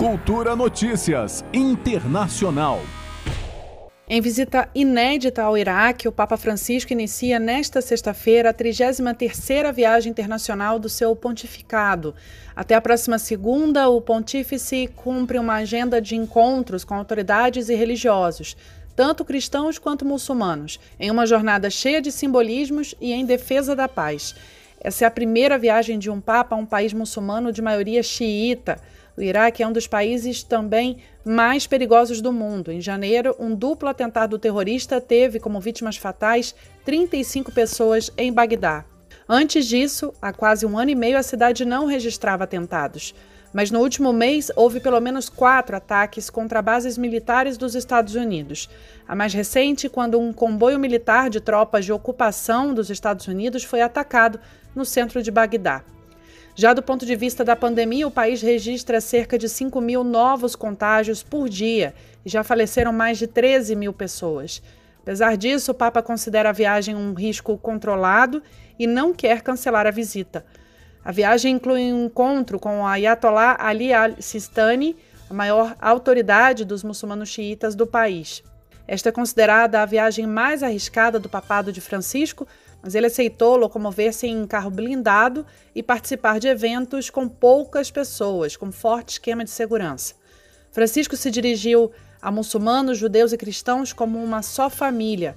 Cultura Notícias Internacional. Em visita inédita ao Iraque, o Papa Francisco inicia nesta sexta-feira a 33ª viagem internacional do seu pontificado. Até a próxima segunda, o pontífice cumpre uma agenda de encontros com autoridades e religiosos, tanto cristãos quanto muçulmanos, em uma jornada cheia de simbolismos e em defesa da paz. Essa é a primeira viagem de um papa a um país muçulmano de maioria xiita. O Iraque é um dos países também mais perigosos do mundo. Em janeiro, um duplo atentado terrorista teve como vítimas fatais 35 pessoas em Bagdá. Antes disso, há quase um ano e meio, a cidade não registrava atentados. Mas no último mês houve pelo menos quatro ataques contra bases militares dos Estados Unidos. A mais recente, quando um comboio militar de tropas de ocupação dos Estados Unidos foi atacado no centro de Bagdá. Já do ponto de vista da pandemia, o país registra cerca de 5 mil novos contágios por dia e já faleceram mais de 13 mil pessoas. Apesar disso, o Papa considera a viagem um risco controlado e não quer cancelar a visita. A viagem inclui um encontro com o Ayatollah Ali al-Sistani, a maior autoridade dos muçulmanos xiitas do país. Esta é considerada a viagem mais arriscada do papado de Francisco, mas ele aceitou locomover-se em carro blindado e participar de eventos com poucas pessoas, com forte esquema de segurança. Francisco se dirigiu a muçulmanos, judeus e cristãos como uma só família.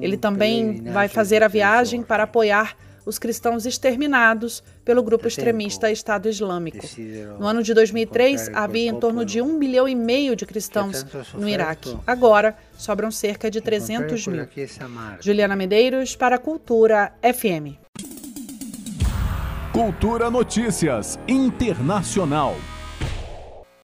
Ele também vai fazer a viagem para apoiar os cristãos exterminados pelo grupo extremista Estado Islâmico. No ano de 2003, havia em torno de um milhão e meio de cristãos no Iraque. Agora, sobram cerca de 300 mil. Juliana Medeiros, para a Cultura FM. Cultura Notícias Internacional.